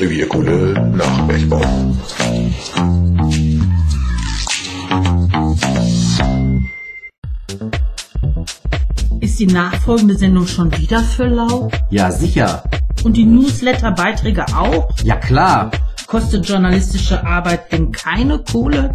Revierkunde nach Bergbau. Ist die nachfolgende Sendung schon wieder für lau? Ja, sicher. Und die Newsletter-Beiträge auch? Ja, klar. Kostet journalistische Arbeit denn keine Kohle?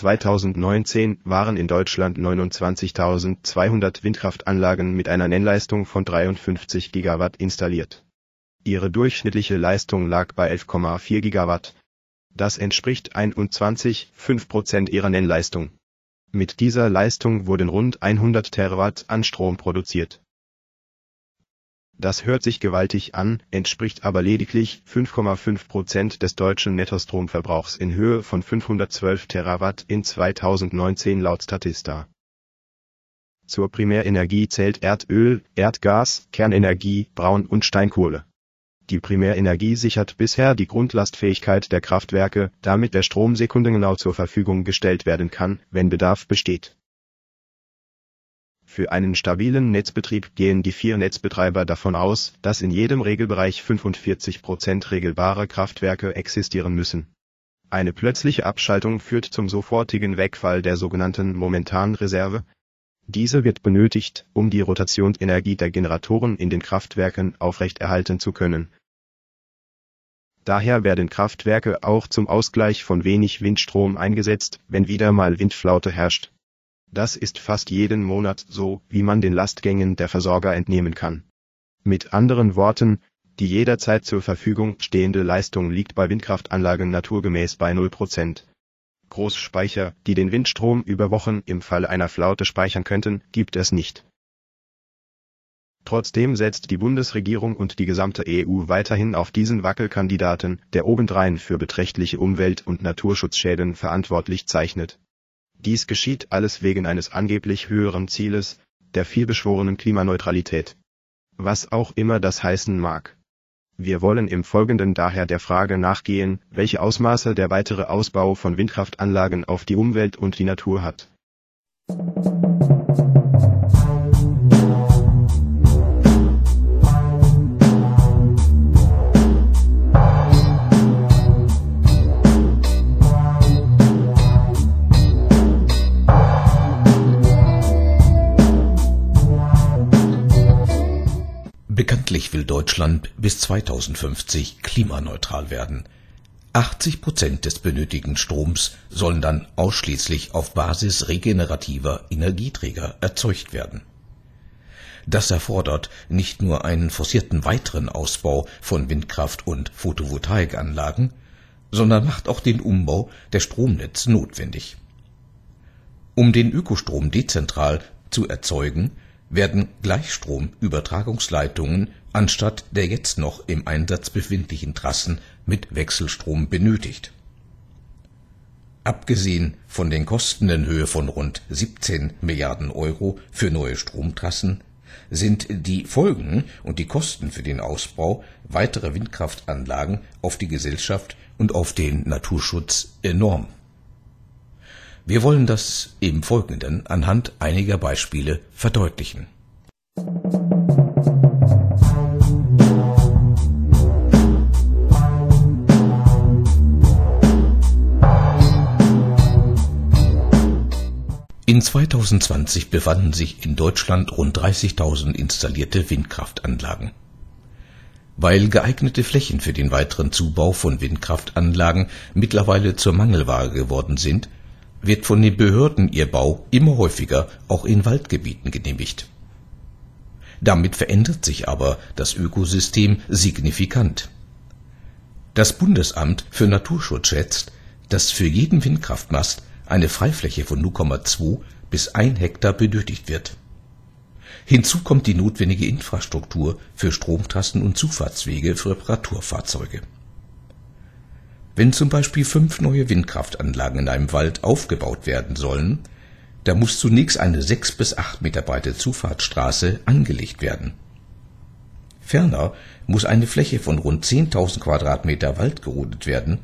2019 waren in Deutschland 29.200 Windkraftanlagen mit einer Nennleistung von 53 Gigawatt installiert. Ihre durchschnittliche Leistung lag bei 11,4 Gigawatt. Das entspricht 21,5 Prozent ihrer Nennleistung. Mit dieser Leistung wurden rund 100 Terawatt an Strom produziert das hört sich gewaltig an, entspricht aber lediglich 5,5 Prozent des deutschen Nettostromverbrauchs in Höhe von 512 Terawatt in 2019 laut Statista. Zur Primärenergie zählt Erdöl, Erdgas, Kernenergie, Braun- und Steinkohle. Die Primärenergie sichert bisher die Grundlastfähigkeit der Kraftwerke, damit der Strom sekundengenau zur Verfügung gestellt werden kann, wenn Bedarf besteht für einen stabilen Netzbetrieb gehen die vier Netzbetreiber davon aus, dass in jedem Regelbereich 45 Prozent regelbare Kraftwerke existieren müssen. Eine plötzliche Abschaltung führt zum sofortigen Wegfall der sogenannten momentanen Reserve. Diese wird benötigt, um die Rotationsenergie der Generatoren in den Kraftwerken aufrechterhalten zu können. Daher werden Kraftwerke auch zum Ausgleich von wenig Windstrom eingesetzt, wenn wieder mal Windflaute herrscht das ist fast jeden Monat so, wie man den Lastgängen der Versorger entnehmen kann. Mit anderen Worten, die jederzeit zur Verfügung stehende Leistung liegt bei Windkraftanlagen naturgemäß bei 0%. Großspeicher, die den Windstrom über Wochen im Falle einer Flaute speichern könnten, gibt es nicht. Trotzdem setzt die Bundesregierung und die gesamte EU weiterhin auf diesen Wackelkandidaten, der obendrein für beträchtliche Umwelt- und Naturschutzschäden verantwortlich zeichnet dies geschieht alles wegen eines angeblich höheren Zieles, der vielbeschworenen Klimaneutralität. Was auch immer das heißen mag. Wir wollen im Folgenden daher der Frage nachgehen, welche Ausmaße der weitere Ausbau von Windkraftanlagen auf die Umwelt und die Natur hat. Bekanntlich will Deutschland bis 2050 klimaneutral werden. 80 Prozent des benötigten Stroms sollen dann ausschließlich auf Basis regenerativer Energieträger erzeugt werden. Das erfordert nicht nur einen forcierten weiteren Ausbau von Windkraft und Photovoltaikanlagen, sondern macht auch den Umbau der Stromnetze notwendig. Um den Ökostrom dezentral zu erzeugen werden Gleichstromübertragungsleitungen anstatt der jetzt noch im Einsatz befindlichen Trassen mit Wechselstrom benötigt. Abgesehen von den Kosten in Höhe von rund 17 Milliarden Euro für neue Stromtrassen sind die Folgen und die Kosten für den Ausbau weiterer Windkraftanlagen auf die Gesellschaft und auf den Naturschutz enorm wir wollen das im Folgenden anhand einiger Beispiele verdeutlichen. In 2020 befanden sich in Deutschland rund 30.000 installierte Windkraftanlagen. Weil geeignete Flächen für den weiteren Zubau von Windkraftanlagen mittlerweile zur Mangelware geworden sind, wird von den Behörden ihr Bau immer häufiger auch in Waldgebieten genehmigt. Damit verändert sich aber das Ökosystem signifikant. Das Bundesamt für Naturschutz schätzt, dass für jeden Windkraftmast eine Freifläche von 0,2 bis 1 Hektar benötigt wird. Hinzu kommt die notwendige Infrastruktur für Stromtrassen und Zufahrtswege für Reparaturfahrzeuge. Wenn zum Beispiel fünf neue Windkraftanlagen in einem Wald aufgebaut werden sollen, da muss zunächst eine sechs bis acht Meter breite Zufahrtsstraße angelegt werden. Ferner muss eine Fläche von rund 10.000 Quadratmeter Wald gerodet werden,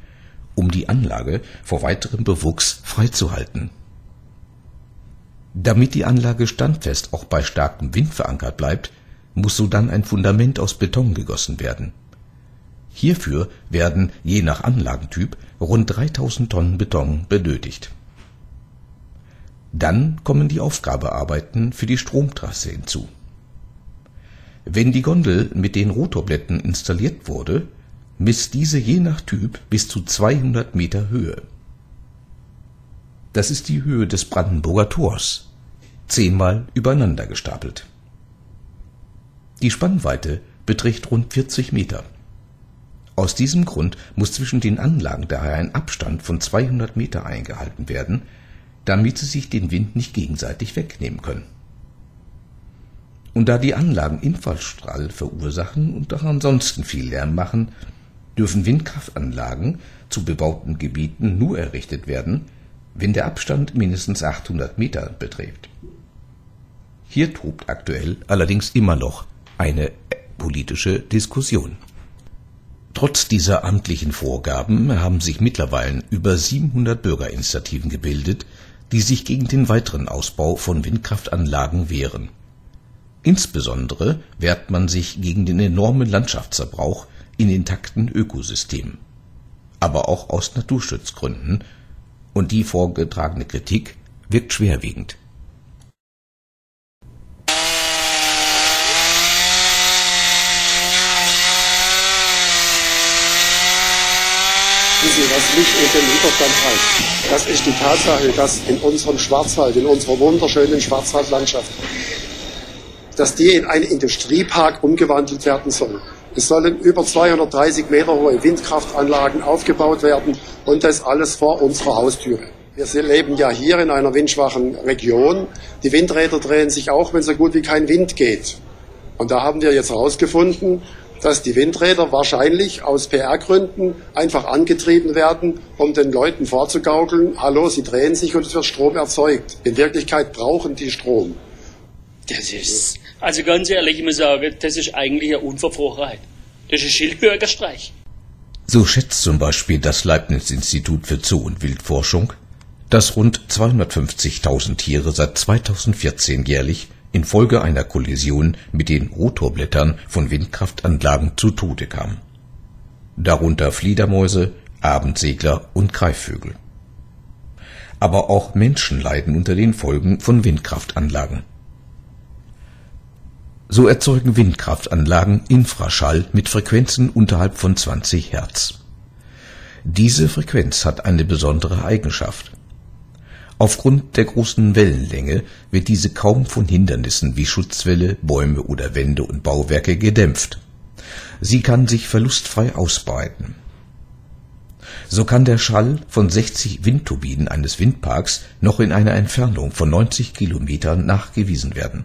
um die Anlage vor weiterem Bewuchs freizuhalten. Damit die Anlage standfest auch bei starkem Wind verankert bleibt, muss sodann ein Fundament aus Beton gegossen werden. Hierfür werden je nach Anlagentyp rund 3000 Tonnen Beton benötigt. Dann kommen die Aufgabearbeiten für die Stromtrasse hinzu. Wenn die Gondel mit den Rotorblättern installiert wurde, misst diese je nach Typ bis zu 200 Meter Höhe. Das ist die Höhe des Brandenburger Tors, zehnmal übereinander gestapelt. Die Spannweite beträgt rund 40 Meter. Aus diesem Grund muss zwischen den Anlagen daher ein Abstand von 200 Meter eingehalten werden, damit sie sich den Wind nicht gegenseitig wegnehmen können. Und da die Anlagen Infrastrahl verursachen und auch ansonsten viel Lärm machen, dürfen Windkraftanlagen zu bebauten Gebieten nur errichtet werden, wenn der Abstand mindestens 800 Meter beträgt. Hier tobt aktuell allerdings immer noch eine politische Diskussion. Trotz dieser amtlichen Vorgaben haben sich mittlerweile über 700 Bürgerinitiativen gebildet, die sich gegen den weiteren Ausbau von Windkraftanlagen wehren. Insbesondere wehrt man sich gegen den enormen Landschaftsverbrauch in intakten Ökosystemen, aber auch aus Naturschutzgründen, und die vorgetragene Kritik wirkt schwerwiegend. Wissen, was mich in den Widerstand treibt. Das ist die Tatsache, dass in unserem Schwarzwald, in unserer wunderschönen Schwarzwaldlandschaft, dass die in einen Industriepark umgewandelt werden soll. Es sollen über 230 Meter hohe Windkraftanlagen aufgebaut werden und das alles vor unserer Haustüre. Wir leben ja hier in einer windschwachen Region. Die Windräder drehen sich auch, wenn so gut wie kein Wind geht. Und da haben wir jetzt herausgefunden, dass die Windräder wahrscheinlich aus PR-Gründen einfach angetrieben werden, um den Leuten vorzugaukeln, hallo, sie drehen sich und es wird Strom erzeugt. In Wirklichkeit brauchen die Strom. Das ist, also ganz ehrlich, ich muss sagen, das ist eigentlich eine Unverfrorenheit. Das ist ein Schildbürgerstreich. So schätzt zum Beispiel das Leibniz-Institut für Zoo- und Wildforschung, dass rund 250.000 Tiere seit 2014 jährlich infolge einer Kollision mit den Rotorblättern von Windkraftanlagen zu Tode kamen. Darunter Fledermäuse, Abendsegler und Greifvögel. Aber auch Menschen leiden unter den Folgen von Windkraftanlagen. So erzeugen Windkraftanlagen Infraschall mit Frequenzen unterhalb von 20 Hertz. Diese Frequenz hat eine besondere Eigenschaft. Aufgrund der großen Wellenlänge wird diese kaum von Hindernissen wie Schutzwälle, Bäume oder Wände und Bauwerke gedämpft. Sie kann sich verlustfrei ausbreiten. So kann der Schall von 60 Windturbinen eines Windparks noch in einer Entfernung von 90 Kilometern nachgewiesen werden.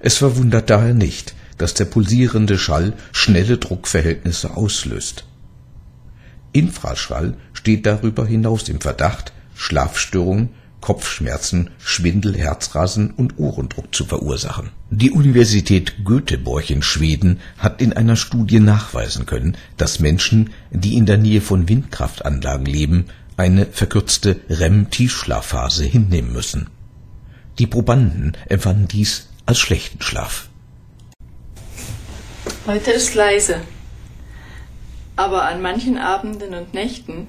Es verwundert daher nicht, dass der pulsierende Schall schnelle Druckverhältnisse auslöst. Infraschall steht darüber hinaus im Verdacht, Schlafstörungen, Kopfschmerzen, Schwindel, Herzrasen und Ohrendruck zu verursachen. Die Universität Göteborg in Schweden hat in einer Studie nachweisen können, dass Menschen, die in der Nähe von Windkraftanlagen leben, eine verkürzte REM-Tiefschlafphase hinnehmen müssen. Die Probanden empfanden dies als schlechten Schlaf. Heute ist leise, aber an manchen Abenden und Nächten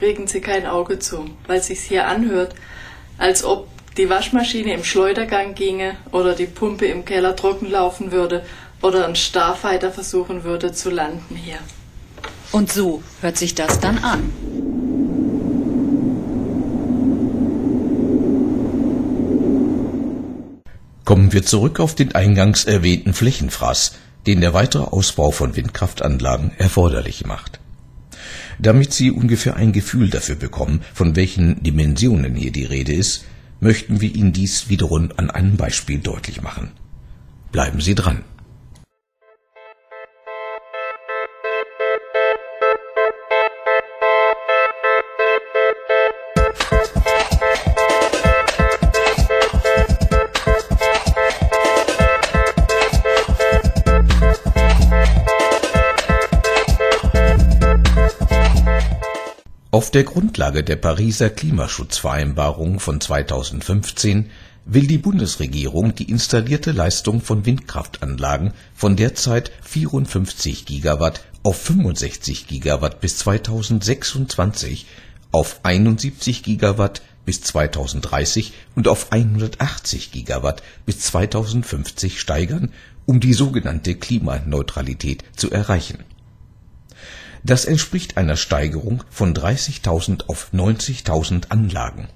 kriegen sie kein Auge zu, weil sich's hier anhört, als ob die Waschmaschine im Schleudergang ginge oder die Pumpe im Keller trocken laufen würde oder ein Starfighter versuchen würde zu landen hier. Und so hört sich das dann an. Kommen wir zurück auf den eingangs erwähnten Flächenfraß, den der weitere Ausbau von Windkraftanlagen erforderlich macht. Damit Sie ungefähr ein Gefühl dafür bekommen, von welchen Dimensionen hier die Rede ist, möchten wir Ihnen dies wiederum an einem Beispiel deutlich machen. Bleiben Sie dran. Auf der Grundlage der Pariser Klimaschutzvereinbarung von 2015 will die Bundesregierung die installierte Leistung von Windkraftanlagen von derzeit 54 Gigawatt auf 65 Gigawatt bis 2026, auf 71 Gigawatt bis 2030 und auf 180 Gigawatt bis 2050 steigern, um die sogenannte Klimaneutralität zu erreichen. Das entspricht einer Steigerung von 30.000 auf 90.000 Anlagen.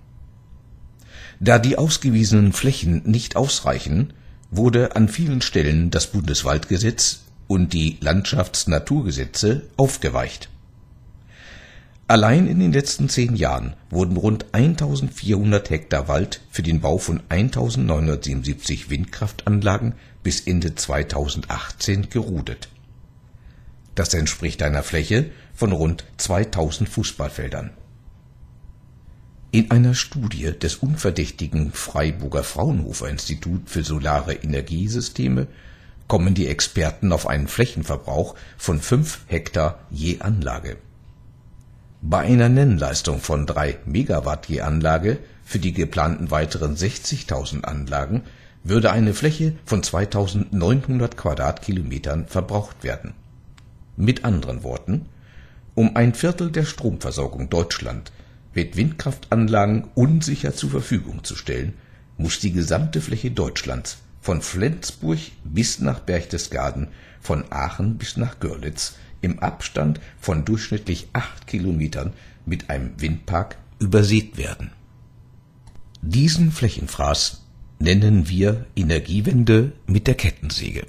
Da die ausgewiesenen Flächen nicht ausreichen, wurde an vielen Stellen das Bundeswaldgesetz und die Landschafts-Naturgesetze aufgeweicht. Allein in den letzten zehn Jahren wurden rund 1400 Hektar Wald für den Bau von 1977 Windkraftanlagen bis Ende 2018 gerodet. Das entspricht einer Fläche von rund 2000 Fußballfeldern. In einer Studie des unverdächtigen Freiburger Fraunhofer Institut für Solare Energiesysteme kommen die Experten auf einen Flächenverbrauch von 5 Hektar je Anlage. Bei einer Nennleistung von 3 Megawatt je Anlage für die geplanten weiteren 60.000 Anlagen würde eine Fläche von 2900 Quadratkilometern verbraucht werden. Mit anderen Worten, um ein Viertel der Stromversorgung Deutschland mit Windkraftanlagen unsicher zur Verfügung zu stellen, muss die gesamte Fläche Deutschlands von Flensburg bis nach Berchtesgaden, von Aachen bis nach Görlitz im Abstand von durchschnittlich acht Kilometern mit einem Windpark übersät werden. Diesen Flächenfraß nennen wir Energiewende mit der Kettensäge.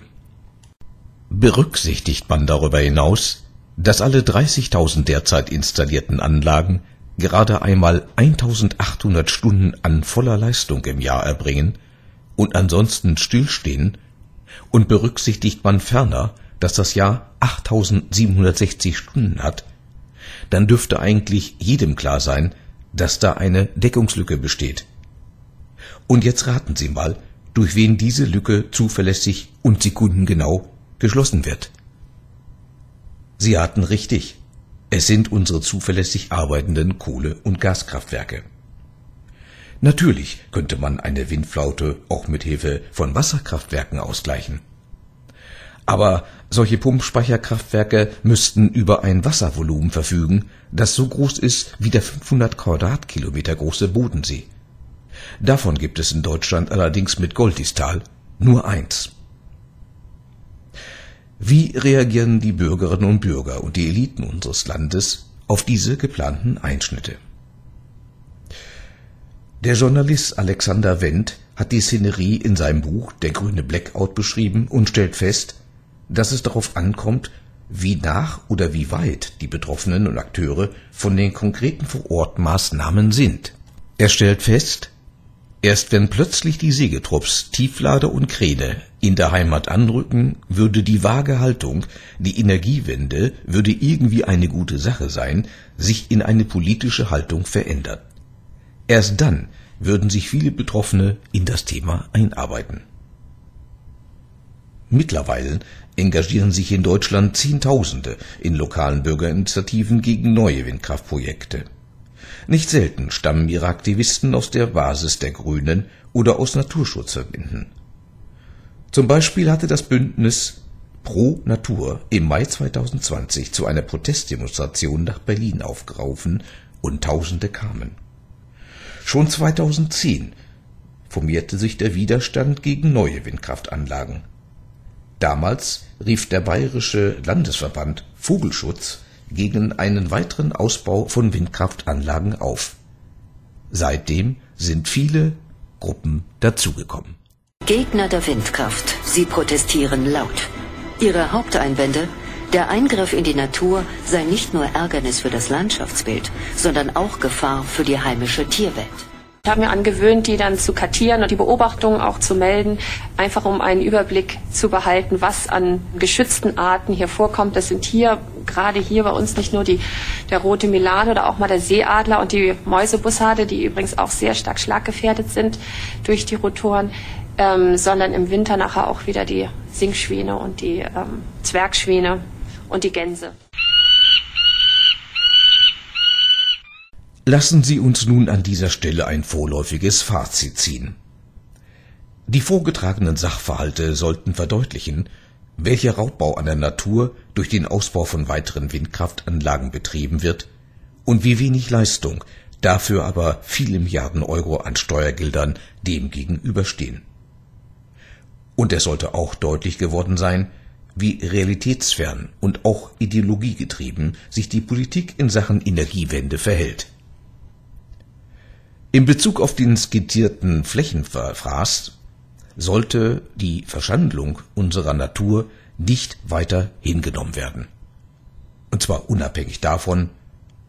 Berücksichtigt man darüber hinaus, dass alle 30.000 derzeit installierten Anlagen gerade einmal 1800 Stunden an voller Leistung im Jahr erbringen und ansonsten stillstehen, und berücksichtigt man ferner, dass das Jahr 8760 Stunden hat, dann dürfte eigentlich jedem klar sein, dass da eine Deckungslücke besteht. Und jetzt raten Sie mal, durch wen diese Lücke zuverlässig und sekundengenau geschlossen wird. Sie hatten richtig. Es sind unsere zuverlässig arbeitenden Kohle- und Gaskraftwerke. Natürlich könnte man eine Windflaute auch mit Hilfe von Wasserkraftwerken ausgleichen. Aber solche Pumpspeicherkraftwerke müssten über ein Wasservolumen verfügen, das so groß ist wie der 500 Quadratkilometer große Bodensee. Davon gibt es in Deutschland allerdings mit Goldistal nur eins. Wie reagieren die Bürgerinnen und Bürger und die Eliten unseres Landes auf diese geplanten Einschnitte? Der Journalist Alexander Wendt hat die Szenerie in seinem Buch Der grüne Blackout beschrieben und stellt fest, dass es darauf ankommt, wie nach oder wie weit die Betroffenen und Akteure von den konkreten Vorortmaßnahmen sind. Er stellt fest, Erst wenn plötzlich die Sägetrupps, Tieflader und Kräne in der Heimat anrücken, würde die vage Haltung, die Energiewende würde irgendwie eine gute Sache sein, sich in eine politische Haltung verändern. Erst dann würden sich viele Betroffene in das Thema einarbeiten. Mittlerweile engagieren sich in Deutschland Zehntausende in lokalen Bürgerinitiativen gegen neue Windkraftprojekte. Nicht selten stammen ihre Aktivisten aus der Basis der Grünen oder aus Naturschutzverbänden. Zum Beispiel hatte das Bündnis Pro Natur im Mai 2020 zu einer Protestdemonstration nach Berlin aufgerufen und Tausende kamen. Schon 2010 formierte sich der Widerstand gegen neue Windkraftanlagen. Damals rief der Bayerische Landesverband Vogelschutz gegen einen weiteren Ausbau von Windkraftanlagen auf. Seitdem sind viele Gruppen dazugekommen. Gegner der Windkraft, sie protestieren laut. Ihre Haupteinwände, der Eingriff in die Natur sei nicht nur Ärgernis für das Landschaftsbild, sondern auch Gefahr für die heimische Tierwelt. Ich habe mir angewöhnt, die dann zu kartieren und die Beobachtungen auch zu melden, einfach um einen Überblick zu behalten, was an geschützten Arten hier vorkommt. Das sind hier, gerade hier bei uns nicht nur die, der rote Milan oder auch mal der Seeadler und die Mäusebussarde, die übrigens auch sehr stark schlaggefährdet sind durch die Rotoren, ähm, sondern im Winter nachher auch wieder die Singschwäne und die ähm, Zwergschwäne und die Gänse. Lassen Sie uns nun an dieser Stelle ein vorläufiges Fazit ziehen. Die vorgetragenen Sachverhalte sollten verdeutlichen, welcher Raubbau an der Natur durch den Ausbau von weiteren Windkraftanlagen betrieben wird und wie wenig Leistung, dafür aber viele Milliarden Euro an Steuergeldern dem gegenüberstehen. Und es sollte auch deutlich geworden sein, wie realitätsfern und auch ideologiegetrieben sich die Politik in Sachen Energiewende verhält. In Bezug auf den skizzierten Flächenverfraß sollte die Verschandlung unserer Natur nicht weiter hingenommen werden. Und zwar unabhängig davon,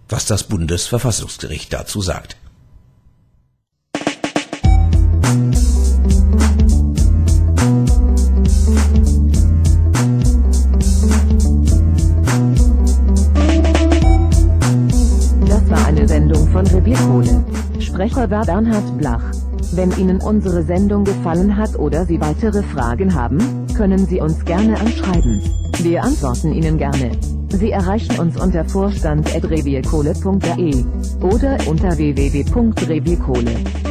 was das Bundesverfassungsgericht dazu sagt. Das Sprecher war Bernhard Blach. Wenn Ihnen unsere Sendung gefallen hat oder Sie weitere Fragen haben, können Sie uns gerne anschreiben. Wir antworten Ihnen gerne. Sie erreichen uns unter vorstand.revierkohle.de oder unter www.revierkohle.de.